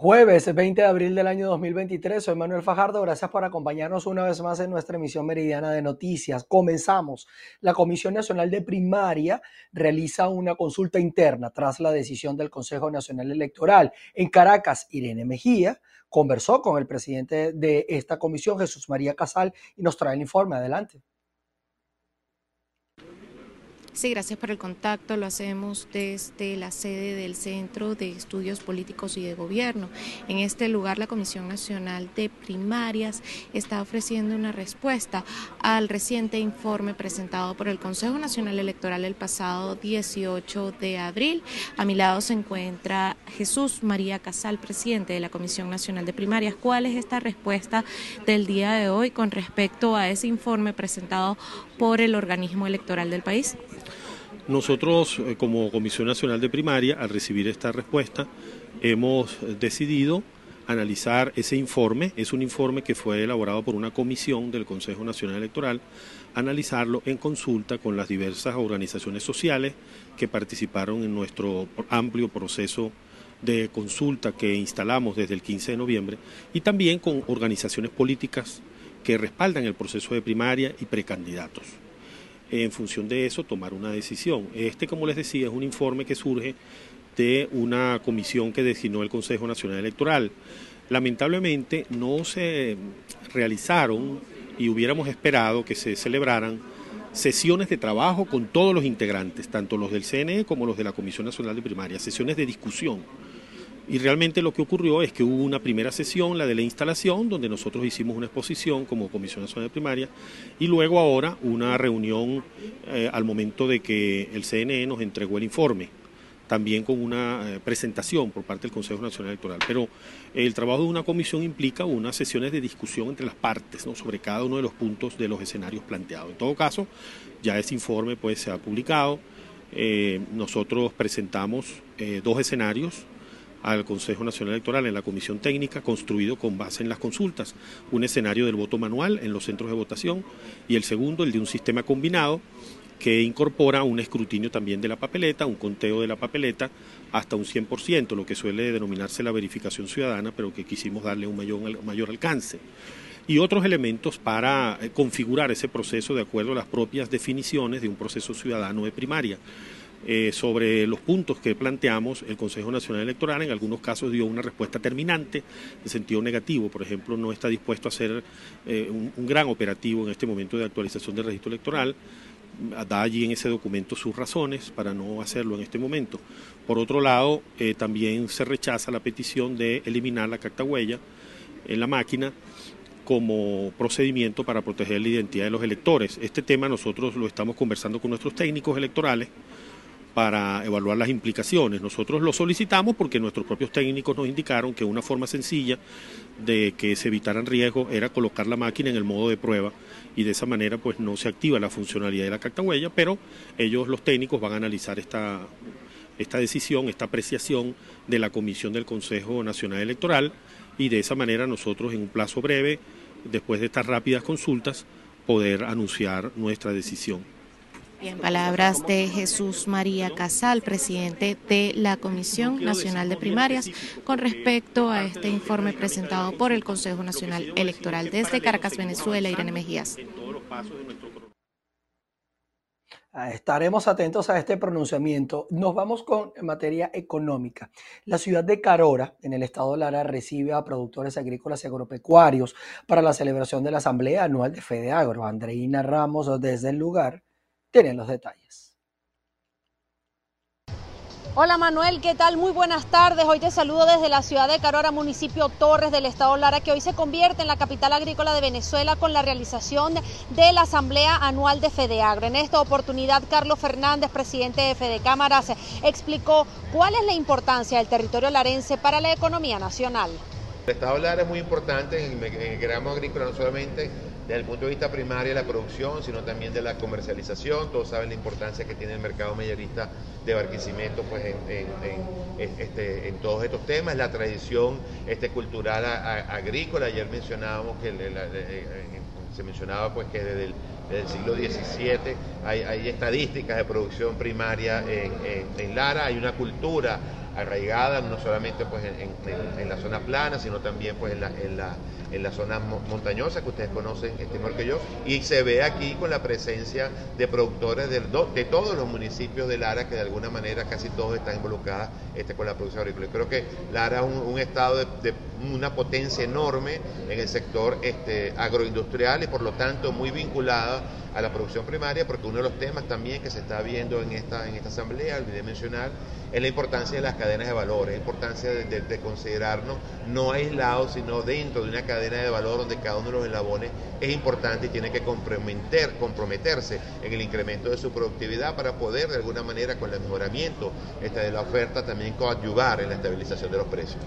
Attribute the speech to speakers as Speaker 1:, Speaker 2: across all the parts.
Speaker 1: Jueves 20 de abril del año 2023, soy Manuel Fajardo, gracias por acompañarnos una vez más en nuestra emisión meridiana de noticias. Comenzamos. La Comisión Nacional de Primaria realiza una consulta interna tras la decisión del Consejo Nacional Electoral. En Caracas, Irene Mejía conversó con el presidente de esta comisión, Jesús María Casal, y nos trae el informe. Adelante.
Speaker 2: Sí, gracias por el contacto. Lo hacemos desde la sede del Centro de Estudios Políticos y de Gobierno. En este lugar, la Comisión Nacional de Primarias está ofreciendo una respuesta al reciente informe presentado por el Consejo Nacional Electoral el pasado 18 de abril. A mi lado se encuentra Jesús María Casal, presidente de la Comisión Nacional de Primarias. ¿Cuál es esta respuesta del día de hoy con respecto a ese informe presentado por el organismo electoral del país?
Speaker 3: Nosotros, eh, como Comisión Nacional de Primaria, al recibir esta respuesta, hemos decidido analizar ese informe. Es un informe que fue elaborado por una comisión del Consejo Nacional Electoral, analizarlo en consulta con las diversas organizaciones sociales que participaron en nuestro amplio proceso de consulta que instalamos desde el 15 de noviembre y también con organizaciones políticas que respaldan el proceso de primaria y precandidatos en función de eso tomar una decisión. Este, como les decía, es un informe que surge de una comisión que designó el Consejo Nacional Electoral. Lamentablemente no se realizaron y hubiéramos esperado que se celebraran sesiones de trabajo con todos los integrantes, tanto los del CNE como los de la Comisión Nacional de Primaria, sesiones de discusión y realmente lo que ocurrió es que hubo una primera sesión, la de la instalación, donde nosotros hicimos una exposición como Comisión Nacional de Primaria, y luego ahora una reunión eh, al momento de que el CNE nos entregó el informe, también con una eh, presentación por parte del Consejo Nacional Electoral. Pero el trabajo de una comisión implica unas sesiones de discusión entre las partes ¿no? sobre cada uno de los puntos de los escenarios planteados. En todo caso, ya ese informe pues, se ha publicado. Eh, nosotros presentamos dos escenarios al Consejo Nacional Electoral en la Comisión Técnica, construido con base en las consultas, un escenario del voto manual en los centros de votación y el segundo, el de un sistema combinado que incorpora un escrutinio también de la papeleta, un conteo de la papeleta hasta un 100%, lo que suele denominarse la verificación ciudadana, pero que quisimos darle un mayor, mayor alcance. Y otros elementos para eh, configurar ese proceso de acuerdo a las propias definiciones de un proceso ciudadano de primaria. Eh, sobre los puntos que planteamos, el Consejo Nacional Electoral en algunos casos dio una respuesta terminante en sentido negativo. Por ejemplo, no está dispuesto a hacer eh, un, gran operativo en este momento de actualización del registro electoral. Da allí en ese documento sus razones para no hacerlo en este momento. Por otro lado, eh, también se rechaza la petición de eliminar la carta huella en la máquina como procedimiento para proteger la identidad de los electores. Este tema nosotros lo estamos conversando con nuestros técnicos electorales para evaluar las implicaciones. Nosotros lo solicitamos porque nuestros propios técnicos nos indicaron que una forma sencilla de que se evitaran riesgos era colocar la máquina en el modo de prueba y de esa manera pues no se activa la funcionalidad de la carta huella, pero ellos los técnicos van a analizar esta, esta decisión, esta apreciación de la Comisión del Consejo Nacional Electoral y de esa manera nosotros en un plazo breve, después de estas rápidas consultas, poder anunciar nuestra decisión.
Speaker 2: Bien, palabras de Jesús María Casal, presidente de la Comisión Nacional de Primarias, con respecto a este informe presentado por el Consejo Nacional Electoral desde Caracas, Venezuela, Irene Mejías.
Speaker 1: Ah, estaremos atentos a este pronunciamiento. Nos vamos con materia económica. La ciudad de Carora, en el estado de Lara, recibe a productores agrícolas y agropecuarios para la celebración de la Asamblea Anual de Fede Agro. Andreina Ramos, desde el lugar, tienen los detalles.
Speaker 4: Hola Manuel, ¿qué tal? Muy buenas tardes. Hoy te saludo desde la ciudad de Carora, municipio Torres del estado Lara, que hoy se convierte en la capital agrícola de Venezuela con la realización de la Asamblea Anual de Fedeagro. En esta oportunidad, Carlos Fernández, presidente de Fede Cámaras, explicó cuál es la importancia del territorio larense para la economía nacional.
Speaker 5: El estado Lara es muy importante en el gramo agrícola, no solamente desde el punto de vista primario de la producción, sino también de la comercialización. Todos saben la importancia que tiene el mercado mayorista de Barquisimeto pues, en, este, todos estos temas, la tradición este, cultural agrícola. Ayer mencionábamos que se mencionaba pues, que desde el, siglo XVII hay, estadísticas de producción primaria en, Lara, hay una cultura arraigada, no solamente pues, en, la zona plana, sino también pues, en, la, en, la, en las zonas montañosas que ustedes conocen este, mejor que yo. Y se ve aquí con la presencia de productores de, todos los municipios de Lara, que de alguna manera casi todos están involucrados este, con la producción agrícola. Yo creo que Lara es un, estado de, una potencia enorme en el sector este, agroindustrial y por lo tanto muy vinculada a la producción primaria, porque uno de los temas también que se está viendo en esta, en esta asamblea, olvidé mencionar, es la importancia de las cadenas de valor, la importancia de, considerarnos no aislados, sino dentro de una cadena de valor donde cada uno de los eslabones es importante y tiene que comprometer, comprometerse en el incremento de su productividad para poder de alguna manera con el mejoramiento esta de la oferta también coadyuvar en la estabilización de los precios.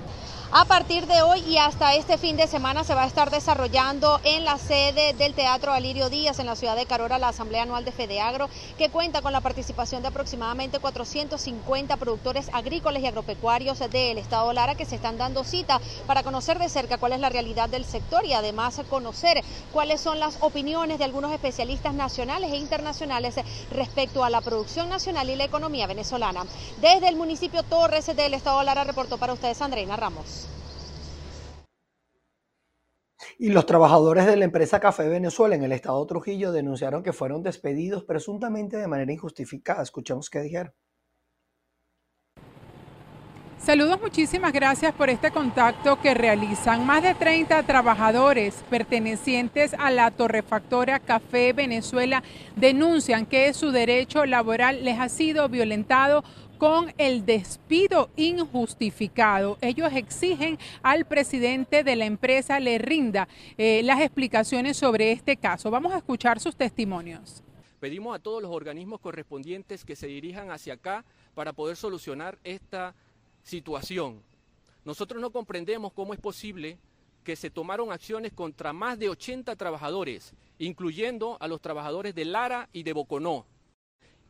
Speaker 4: A partir de hoy y hasta este fin de semana se va a estar desarrollando en la sede del Teatro Alirio Díaz en la ciudad de Carora la Asamblea Anual de Fedeagro, que cuenta con la participación de aproximadamente 450 productores agrícolas y agropecuarios del Estado Lara que se están dando cita para conocer de cerca cuál es la realidad del sector y además conocer cuáles son las opiniones de algunos especialistas nacionales e internacionales respecto a la producción nacional y la economía venezolana. Desde el municipio Torres del Estado Lara reportó para ustedes Andreina Ramos.
Speaker 1: Y los trabajadores de la empresa Café Venezuela en el estado Trujillo denunciaron que fueron despedidos presuntamente de manera injustificada. Escuchemos qué dijeron.
Speaker 6: Saludos, muchísimas gracias por este contacto que realizan. Más de 30 trabajadores pertenecientes a la torrefactora Café Venezuela denuncian que su derecho laboral les ha sido violentado con el despido injustificado. Ellos exigen al presidente de la empresa le rinda eh, las explicaciones sobre este caso. Vamos a escuchar sus testimonios.
Speaker 7: Pedimos a todos los organismos correspondientes que se dirijan hacia acá para poder solucionar esta situación. Nosotros no comprendemos cómo es posible que se tomaron acciones contra más de 80 trabajadores, incluyendo a los trabajadores de Lara y de Boconó.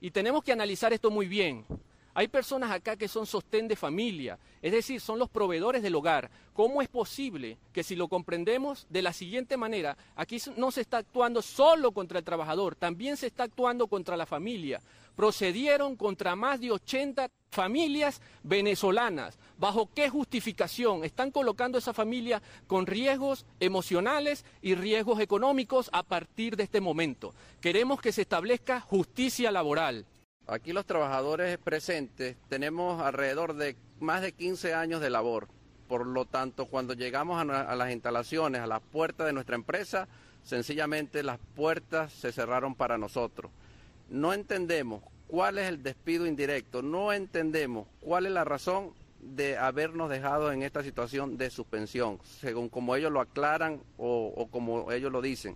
Speaker 7: Y tenemos que analizar esto muy bien. Hay personas acá que son sostén de familia, es decir, son los proveedores del hogar. ¿Cómo es posible que si lo comprendemos de la siguiente manera, aquí no se está actuando solo contra el trabajador, también se está actuando contra la familia? Procedieron contra más de 80 familias venezolanas. ¿Bajo qué justificación? Están colocando a esa familia con riesgos emocionales y riesgos económicos a partir de este momento. Queremos que se establezca justicia laboral.
Speaker 8: Aquí los trabajadores presentes tenemos alrededor de más de 15 años de labor. Por lo tanto, cuando llegamos a, las instalaciones, a las puertas de nuestra empresa, sencillamente las puertas se cerraron para nosotros. No entendemos cuál es el despido indirecto, no entendemos cuál es la razón de habernos dejado en esta situación de suspensión, según como ellos lo aclaran o, o como ellos lo dicen.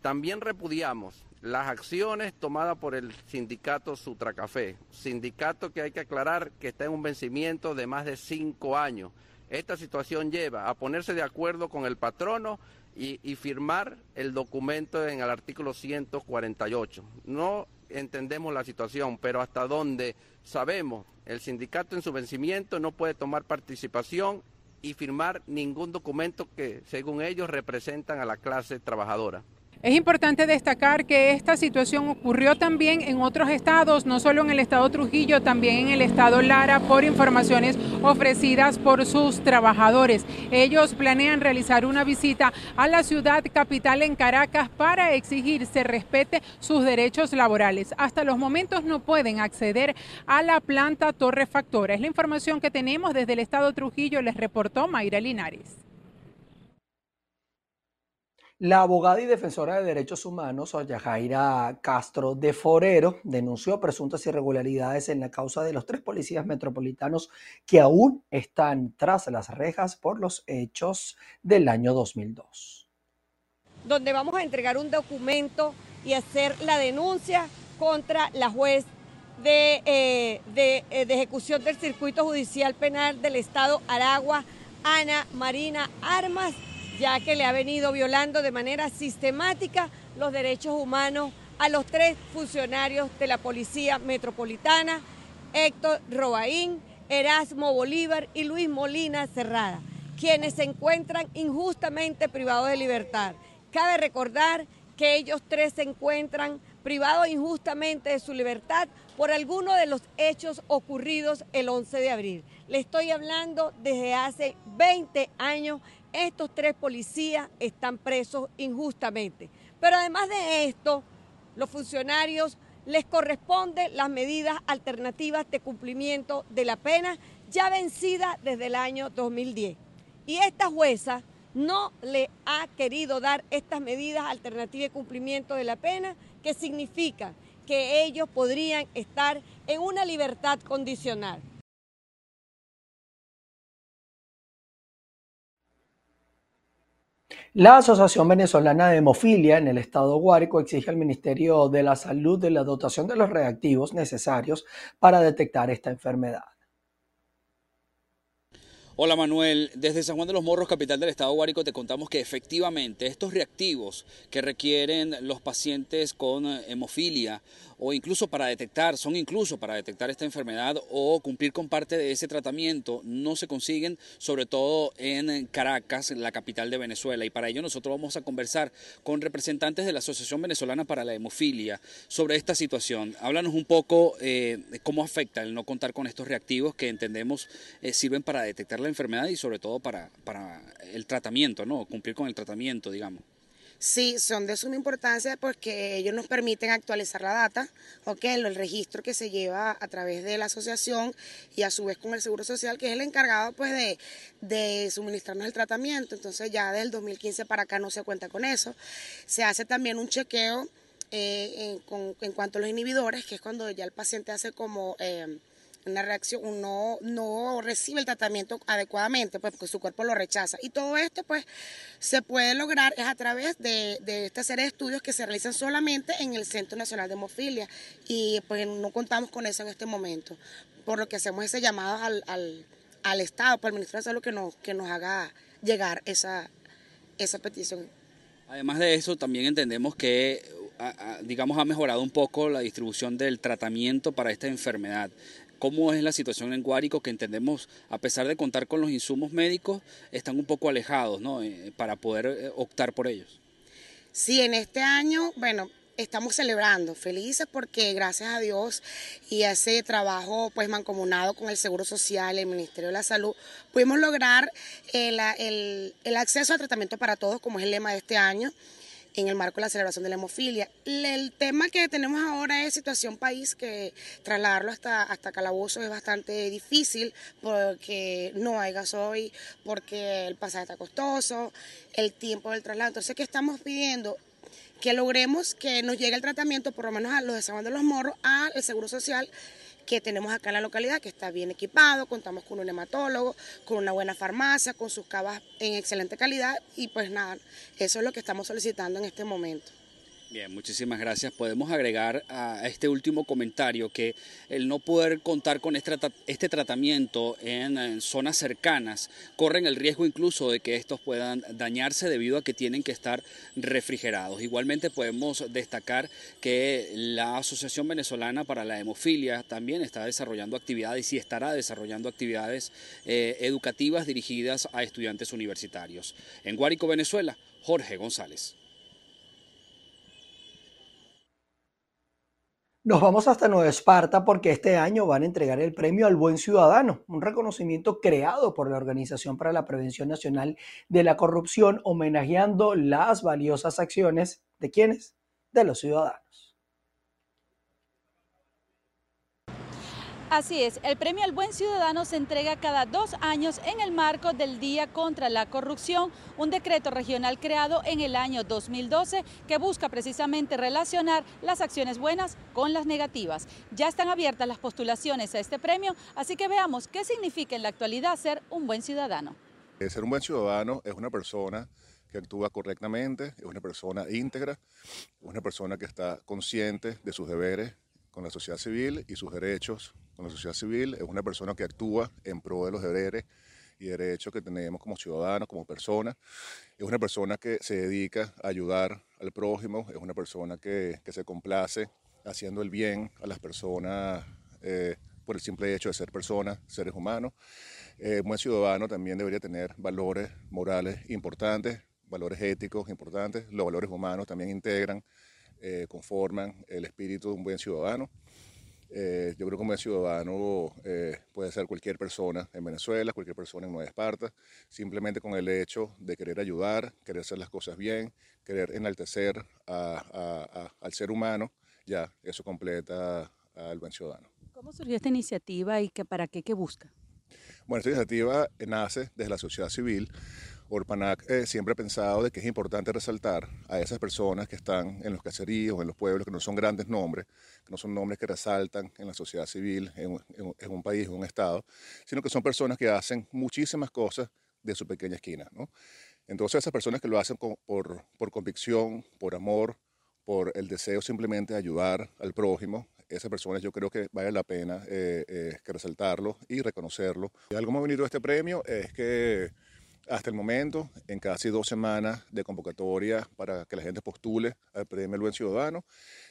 Speaker 8: También repudiamos las acciones tomadas por el sindicato Sutracafé, sindicato que hay que aclarar que está en un vencimiento de más de cinco años. Esta situación lleva a ponerse de acuerdo con el patrono y, firmar el documento en el artículo 148. No entendemos la situación, pero hasta donde sabemos, el sindicato en su vencimiento no puede tomar participación y firmar ningún documento que, según ellos, representan a la clase trabajadora.
Speaker 6: Es importante destacar que esta situación ocurrió también en otros estados, no solo en el estado Trujillo, también en el estado Lara, por informaciones ofrecidas por sus trabajadores. Ellos planean realizar una visita a la ciudad capital en Caracas para exigir se respete sus derechos laborales. Hasta los momentos no pueden acceder a la planta torrefactora. Es la información que tenemos desde el estado Trujillo, les reportó Mayra Linares.
Speaker 1: La abogada y defensora de derechos humanos, Jaira Castro de Forero, denunció presuntas irregularidades en la causa de los tres policías metropolitanos que aún están tras las rejas por los hechos del año 2002.
Speaker 9: Donde vamos a entregar un documento y hacer la denuncia contra la juez de, eh, eh, de ejecución del circuito judicial penal del Estado Aragua, Ana Marina Armas ya que le ha venido violando de manera sistemática los derechos humanos a los tres funcionarios de la Policía Metropolitana, Héctor Robaín, Erasmo Bolívar y Luis Molina Cerrada, quienes se encuentran injustamente privados de libertad. Cabe recordar que ellos tres se encuentran privados injustamente de su libertad por alguno de los hechos ocurridos el 11 de abril. Le estoy hablando desde hace 20 años. Estos tres policías están presos injustamente. Pero además de esto, los funcionarios les corresponden las medidas alternativas de cumplimiento de la pena ya vencida desde el año 2010. Y esta jueza no le ha querido dar estas medidas alternativas de cumplimiento de la pena, que significa que ellos podrían estar en una libertad condicional.
Speaker 1: La Asociación Venezolana de Hemofilia en el estado Guárico exige al Ministerio de la Salud de la dotación de los reactivos necesarios para detectar esta enfermedad.
Speaker 10: Hola Manuel, desde San Juan de los Morros, capital del estado Guárico, te contamos que efectivamente estos reactivos que requieren los pacientes con eh, hemofilia o incluso para detectar, son incluso para detectar esta enfermedad o cumplir con parte de ese tratamiento, no se consiguen, sobre todo en Caracas, la capital de Venezuela. Y para ello nosotros vamos a conversar con representantes de la Asociación Venezolana para la Hemofilia sobre esta situación. Háblanos un poco eh, de cómo afecta el no contar con estos reactivos que entendemos eh, sirven para detectar la enfermedad y sobre todo para, para el tratamiento, ¿no? Cumplir con el tratamiento, digamos.
Speaker 11: Sí, son de suma importancia porque ellos nos permiten actualizar la data, el registro que se lleva a través de la asociación y a su vez con el Seguro Social, que es el encargado pues de, de suministrarnos el tratamiento. Entonces ya desde el 2015 para acá no se cuenta con eso. Se hace también un chequeo eh, en, en, cuanto a los inhibidores, que es cuando ya el paciente hace como... Eh, una reacción, no, no recibe el tratamiento adecuadamente, pues porque su cuerpo lo rechaza. Y todo esto, pues, se puede lograr es a través de, de esta serie de estudios que se realizan solamente en el Centro Nacional de Hemofilia. Y pues no contamos con eso en este momento. Por lo que hacemos ese llamado al, al, al Estado, por el Ministerio de Salud, que nos, que nos haga llegar esa, esa petición.
Speaker 10: Además de eso, también entendemos que digamos, ha mejorado un poco la distribución del tratamiento para esta enfermedad cómo es la situación en Guárico, que entendemos, a pesar de contar con los insumos médicos, están un poco alejados ¿no? Eh, para poder eh, optar por ellos.
Speaker 11: Sí, en este año, bueno, estamos celebrando, felices porque gracias a Dios y a ese trabajo pues mancomunado con el Seguro Social el Ministerio de la Salud, pudimos lograr el, el, el acceso al tratamiento para todos, como es el lema de este año en el marco de la celebración de la hemofilia. El tema que tenemos ahora es situación país, que trasladarlo hasta, hasta Calabozo es bastante difícil porque no hay gasoil, porque el pasaje está costoso, el tiempo del traslado. Entonces, ¿qué estamos pidiendo? Que logremos que nos llegue el tratamiento, por lo menos a los de San de los Morros, al Seguro Social que tenemos acá en la localidad, que está bien equipado, contamos con un hematólogo, con una buena farmacia, con sus cavas en excelente calidad y pues nada, eso es lo que estamos solicitando en este momento.
Speaker 10: Bien, muchísimas gracias. Podemos agregar a este último comentario que el no poder contar con este, este tratamiento en, zonas cercanas corren el riesgo incluso de que estos puedan dañarse debido a que tienen que estar refrigerados. Igualmente podemos destacar que la Asociación Venezolana para la Hemofilia también está desarrollando actividades y estará desarrollando actividades eh, educativas dirigidas a estudiantes universitarios. En Guárico, Venezuela, Jorge González.
Speaker 1: Nos vamos hasta Nueva Esparta porque este año van a entregar el premio al Buen Ciudadano, un reconocimiento creado por la Organización para la Prevención Nacional de la Corrupción, homenajeando las valiosas acciones de quienes, de los ciudadanos.
Speaker 12: Así es, el premio al buen ciudadano se entrega cada dos años en el marco del Día contra la Corrupción, un decreto regional creado en el año 2012 que busca precisamente relacionar las acciones buenas con las negativas. Ya están abiertas las postulaciones a este premio, así que veamos qué significa en la actualidad ser un buen ciudadano.
Speaker 13: Eh, ser un buen ciudadano es una persona que actúa correctamente, es una persona íntegra, una persona que está consciente de sus deberes con la sociedad civil y sus derechos con la sociedad civil, es una persona que actúa en pro de los deberes y derechos que tenemos como ciudadanos, como personas. Es una persona que se dedica a ayudar al prójimo, es una persona que, se complace haciendo el bien a las personas eh, por el simple hecho de ser personas, seres humanos. Eh, un buen ciudadano también debería tener valores morales importantes, valores éticos importantes. Los valores humanos también integran, eh, conforman el espíritu de un buen ciudadano. Eh, yo creo que como ciudadano eh, puede ser cualquier persona en Venezuela, cualquier persona en Nueva Esparta, simplemente con el hecho de querer ayudar, querer hacer las cosas bien, querer enaltecer al ser humano, ya eso completa al buen ciudadano.
Speaker 12: ¿Cómo surgió esta iniciativa y que, para qué, qué busca?
Speaker 13: Bueno, esta iniciativa nace desde la sociedad civil Orpanac eh, siempre ha pensado de que es importante resaltar a esas personas que están en los caseríos, en los pueblos, que no son grandes nombres, que no son nombres que resaltan en la sociedad civil, en, un país, en un estado, sino que son personas que hacen muchísimas cosas de su pequeña esquina. Entonces esas personas que lo hacen por, por convicción, por amor, por el deseo simplemente de ayudar al prójimo, esas personas yo creo que vale la pena eh, eh, que resaltarlo y reconocerlo. Y algo muy bonito de este premio es que hasta el momento, en casi dos semanas de convocatoria para que la gente postule al Premio El Buen Ciudadano,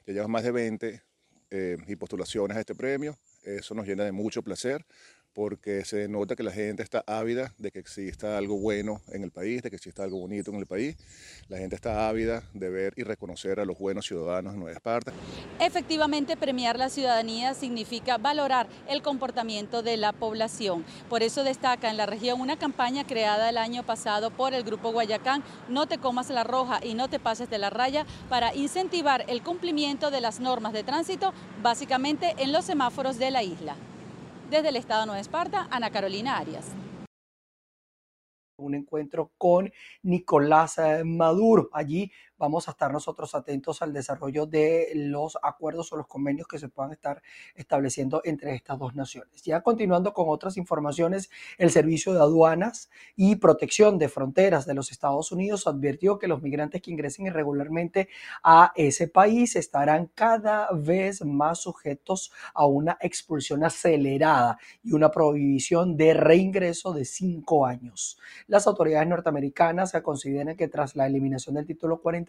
Speaker 13: ya llevamos más de 20 eh, postulaciones a este premio. Eso nos llena de mucho placer porque se nota que la gente está ávida de que exista algo bueno en el país, de que exista algo bonito en el país. La gente está ávida de ver y reconocer a los buenos ciudadanos de Nueva Esparta.
Speaker 12: Efectivamente, premiar la ciudadanía significa valorar el comportamiento de la población. Por eso destaca en la región una campaña creada el año pasado por el Grupo Guayacán, No te comas la roja y no te pases de la raya, para incentivar el cumplimiento de las normas de tránsito, básicamente en los semáforos de la isla. Desde el Estado de Nueva Esparta, Ana Carolina Arias.
Speaker 1: Un encuentro con Nicolás eh, Maduro. Allí vamos a estar nosotros atentos al desarrollo de los acuerdos o los convenios que se puedan estar estableciendo entre estas dos naciones. Ya continuando con otras informaciones, el Servicio de Aduanas y Protección de Fronteras de los Estados Unidos advirtió que los migrantes que ingresen irregularmente a ese país estarán cada vez más sujetos a una expulsión acelerada y una prohibición de reingreso de cinco años. Las autoridades norteamericanas consideran que tras la eliminación del título 40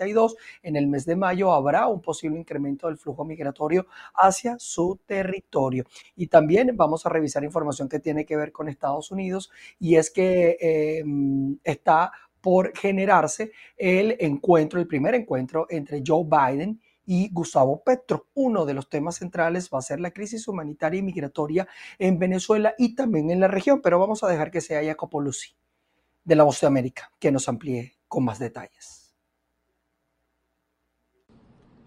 Speaker 1: en el mes de mayo habrá un posible incremento del flujo migratorio hacia su territorio. Y también vamos a revisar información que tiene que ver con Estados Unidos y es que em, está por generarse el encuentro, el primer encuentro entre Joe Biden y Gustavo Petro. Uno de los temas centrales va a ser la crisis humanitaria y migratoria en Venezuela y también en la región, pero vamos a dejar que sea Jacopo Lucy de La Voz de América que nos amplíe con más detalles.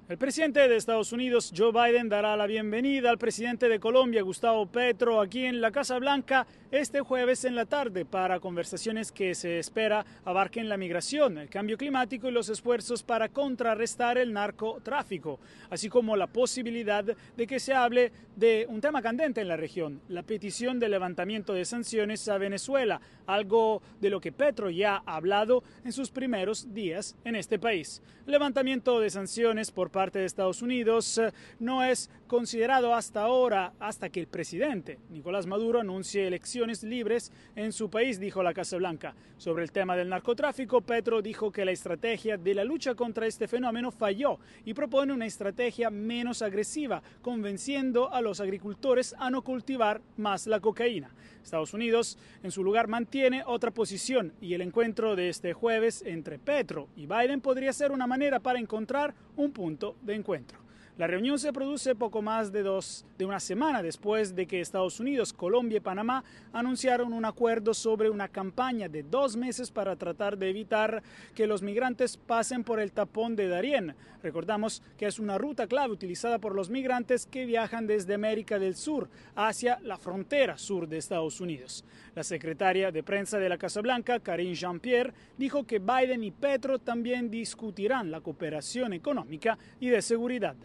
Speaker 14: El presidente de Estados Unidos, Joe Biden, dará la bienvenida al presidente de Colombia, Gustavo Petro, aquí en la Casa Blanca este jueves en la tarde para conversaciones que se espera abarquen la migración, el cambio climático y los esfuerzos para contrarrestar el narcotráfico, así como la posibilidad de que se hable de un tema candente en la región, la petición de levantamiento de sanciones a Venezuela, algo de lo que Petro ya ha hablado en sus primeros días en este país. levantamiento de sanciones por parte de Estados Unidos eh, no es considerado hasta ahora, hasta que el presidente Nicolás Maduro anuncie elecciones libres en su país, dijo la Casa Blanca. Sobre el tema del narcotráfico, Petro dijo que la estrategia de la lucha contra este fenómeno falló y propone una estrategia menos agresiva, convenciendo a los agricultores a no cultivar más la cocaína. Estados Unidos, en su lugar, mantiene otra posición y el encuentro de este jueves entre Petro y Biden podría ser una manera para encontrar un punto de encuentro. La reunión se produce poco más de, dos, de una semana después de que Estados Unidos, Colombia y Panamá anunciaron un acuerdo sobre una campaña de dos meses para tratar de evitar que los migrantes pasen por el tapón de Darién. Recordamos que es una ruta clave utilizada por los migrantes que viajan desde América del Sur hacia la frontera sur de Estados Unidos. La secretaria de prensa de la Casa Blanca, Karine Jean-Pierre, dijo que Biden y Petro también discutirán la cooperación económica y de seguridad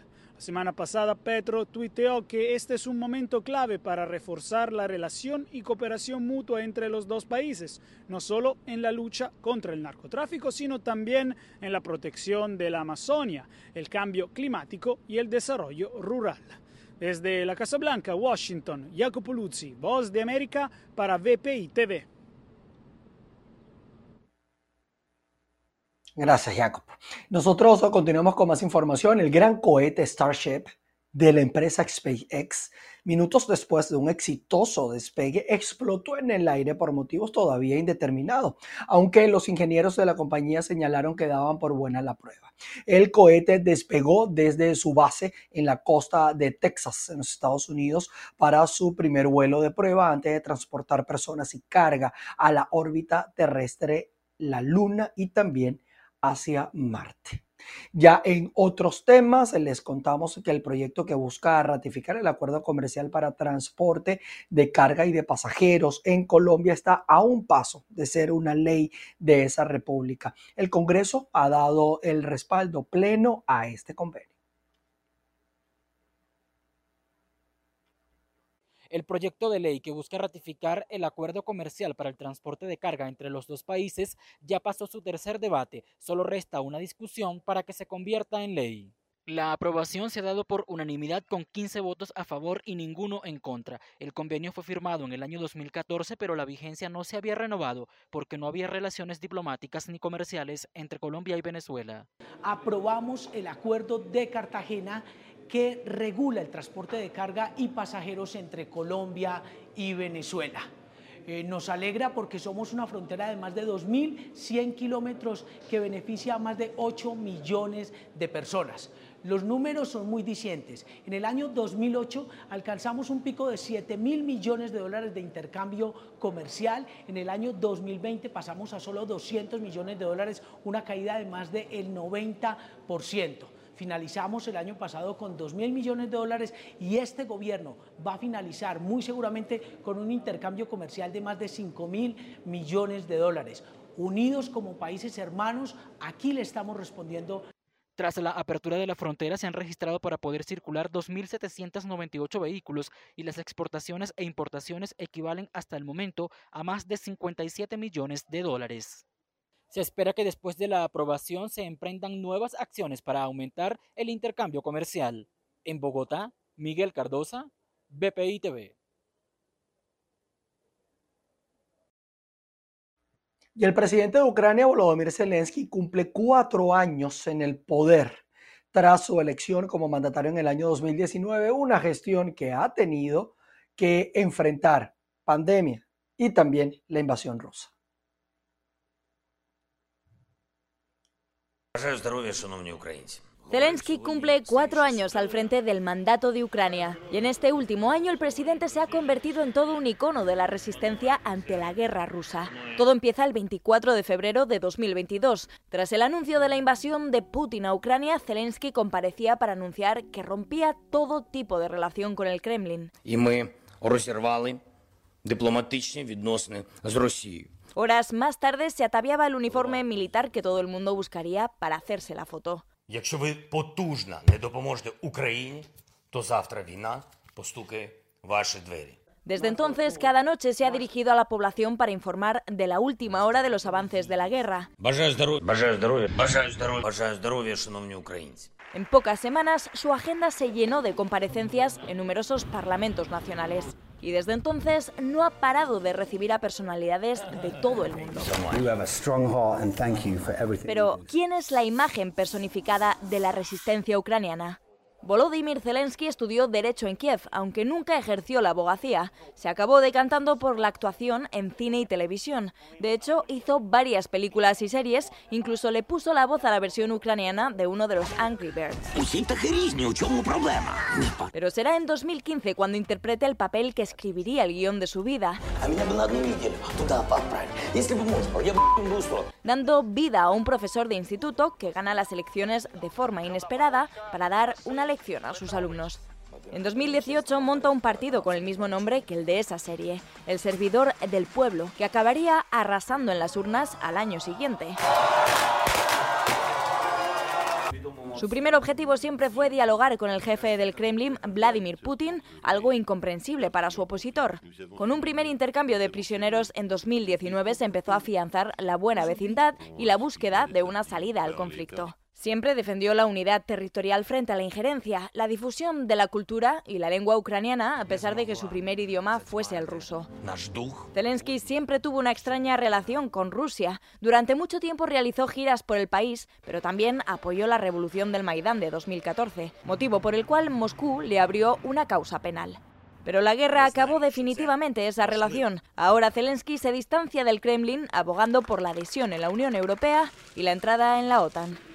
Speaker 14: semana pasada, Petro tuiteó que este es un momento clave para reforzar la relación y cooperación mutua entre los dos países, no solo en la lucha contra el narcotráfico, sino también en la protección de la Amazonia, el cambio climático y el desarrollo rural. Desde la Casa Blanca, Washington, Jacopo Luzzi, Voz de América para VPI TV.
Speaker 1: Gracias, Jacob. Nosotros continuamos con más información. El gran cohete Starship de la empresa SpaceX, minutos después de un exitoso despegue, explotó en el aire por motivos todavía indeterminados, aunque los ingenieros de la compañía señalaron que daban por buena la prueba. El cohete despegó desde su base en la costa de Texas, en los Estados Unidos, para su primer vuelo de prueba antes de transportar personas y carga a la órbita terrestre, la Luna y también hacia Marte. Ya en otros temas, les contamos que el proyecto que busca ratificar el acuerdo comercial para transporte de carga y de pasajeros en Colombia está a un paso de ser una ley de esa república. El Congreso ha dado el respaldo pleno a este convenio.
Speaker 15: El proyecto de ley que busca ratificar el acuerdo comercial para el transporte de carga entre los dos países ya pasó su tercer debate. Solo resta una discusión para que se convierta en ley. La aprobación se ha dado por unanimidad con 15 votos a favor y ninguno en contra. El convenio fue firmado en el año 2014, pero la vigencia no se había renovado porque no había relaciones diplomáticas ni comerciales entre Colombia y Venezuela.
Speaker 16: Aprobamos el acuerdo de Cartagena que regula el transporte de carga y pasajeros entre Colombia y Venezuela. Eh, nos alegra porque somos una frontera de más de 2.100 kilómetros que beneficia a más de 8 millones de personas. Los números son muy dicientes. En el año 2008 alcanzamos un pico de 7 mil millones de dólares de intercambio comercial. En el año 2020 pasamos a solo 200 millones de dólares, una caída de más del 90%. Finalizamos el año pasado con 2 mil millones de dólares y este gobierno va a finalizar muy seguramente con un intercambio comercial de más de 5 mil millones de dólares. Unidos como países hermanos, aquí le estamos respondiendo
Speaker 15: tras la apertura de la frontera se han registrado para poder circular 2.798 vehículos y las exportaciones e importaciones equivalen hasta el momento a más de 57 millones de dólares. Se espera que después de la aprobación se emprendan nuevas acciones para aumentar el intercambio comercial. En Bogotá, Miguel Cardosa, BPI TV.
Speaker 1: Y el presidente de Ucrania, Volodymyr Zelensky, cumple cuatro años en el poder tras su elección como mandatario en el año 2019, una gestión que ha tenido que enfrentar pandemia y también la invasión rusa.
Speaker 17: Zelensky cumple cuatro años al frente del mandato de Ucrania y en este último año el presidente se ha convertido en todo un icono de la resistencia ante la guerra rusa. Todo empieza el 24 de febrero de 2022. Tras el anuncio de la invasión de Putin a Ucrania, Zelensky comparecía para anunciar que rompía todo tipo de relación con el Kremlin.
Speaker 18: Y ми розірвали дипломатичні відносини з Росією.
Speaker 17: Horas más tarde se ataviaba el uniforme militar que todo el mundo buscaría para hacerse la foto.
Speaker 18: Якщо ви потужно не допоможете Україні, то завтра війна постукає ваші двері.
Speaker 17: Desde entonces, cada noche se ha dirigido a la población para informar de la última hora de los avances de la guerra.
Speaker 18: Бажаю здоров'я, бажаю здоров'я, бажаю здоров'я, бажаю здоров'я, шановні українці.
Speaker 17: En pocas semanas, su agenda se llenó de comparecencias en numerosos parlamentos nacionales y desde entonces no ha parado de recibir a personalidades de todo el mundo. Pero, ¿quién es la imagen personificada de la resistencia ucraniana? Volodymyr Zelensky estudió Derecho en Kiev, aunque nunca ejerció la abogacía. Se acabó decantando por la actuación en cine y televisión. De hecho, hizo varias películas y series, incluso le puso la voz a la versión ucraniana de uno de los Angry Birds. Pero será en 2015 cuando interprete el papel que escribiría el guion de su vida. Dando vida a un profesor de instituto que gana las elecciones de forma inesperada para dar una a sus alumnos. En 2018 monta un partido con el mismo nombre que el de esa serie, El Servidor del Pueblo, que acabaría arrasando en las urnas al año siguiente. Su primer objetivo siempre fue dialogar con el jefe del Kremlin, Vladimir Putin, algo incomprensible para su opositor. Con un primer intercambio de prisioneros en 2019 se empezó a afianzar la buena vecindad y la búsqueda de una salida al conflicto. Siempre defendió la unidad territorial frente a la injerencia, la difusión de la cultura y la lengua ucraniana, a pesar de que su primer idioma fuese el ruso. Zelensky siempre tuvo una extraña relación con Rusia. Durante mucho tiempo realizó giras por el país, pero también apoyó la revolución del Maidán de 2014, motivo por el cual Moscú le abrió una causa penal. Pero la guerra acabó definitivamente esa relación. Ahora Zelensky se distancia del Kremlin abogando por la adhesión en la Unión Europea y la entrada en la OTAN.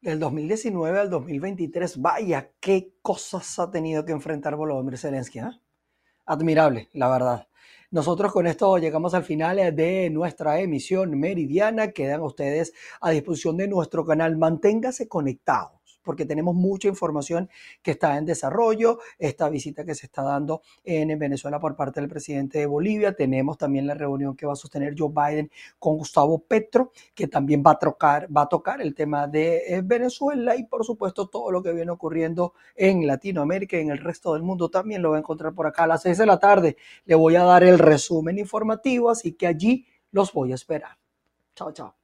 Speaker 1: Del 2019 al 2023, vaya, qué cosas ha tenido que enfrentar Volodymyr Zelensky. ¿eh? Admirable, la verdad. Nosotros con esto llegamos al final de nuestra emisión meridiana. Quedan ustedes a disposición de nuestro canal. Manténgase conectado porque tenemos mucha información que está en desarrollo. Esta visita que se está dando en Venezuela por parte del presidente de Bolivia. Tenemos también la reunión que va a sostener Joe Biden con Gustavo Petro, que también va a tocar, va a tocar el tema de eh, Venezuela y por supuesto todo lo que viene ocurriendo en Latinoamérica y en el resto del mundo también lo va a encontrar por acá a las 6 de la tarde. Le voy a dar el resumen informativo, así que allí los voy a esperar. Chao, chao.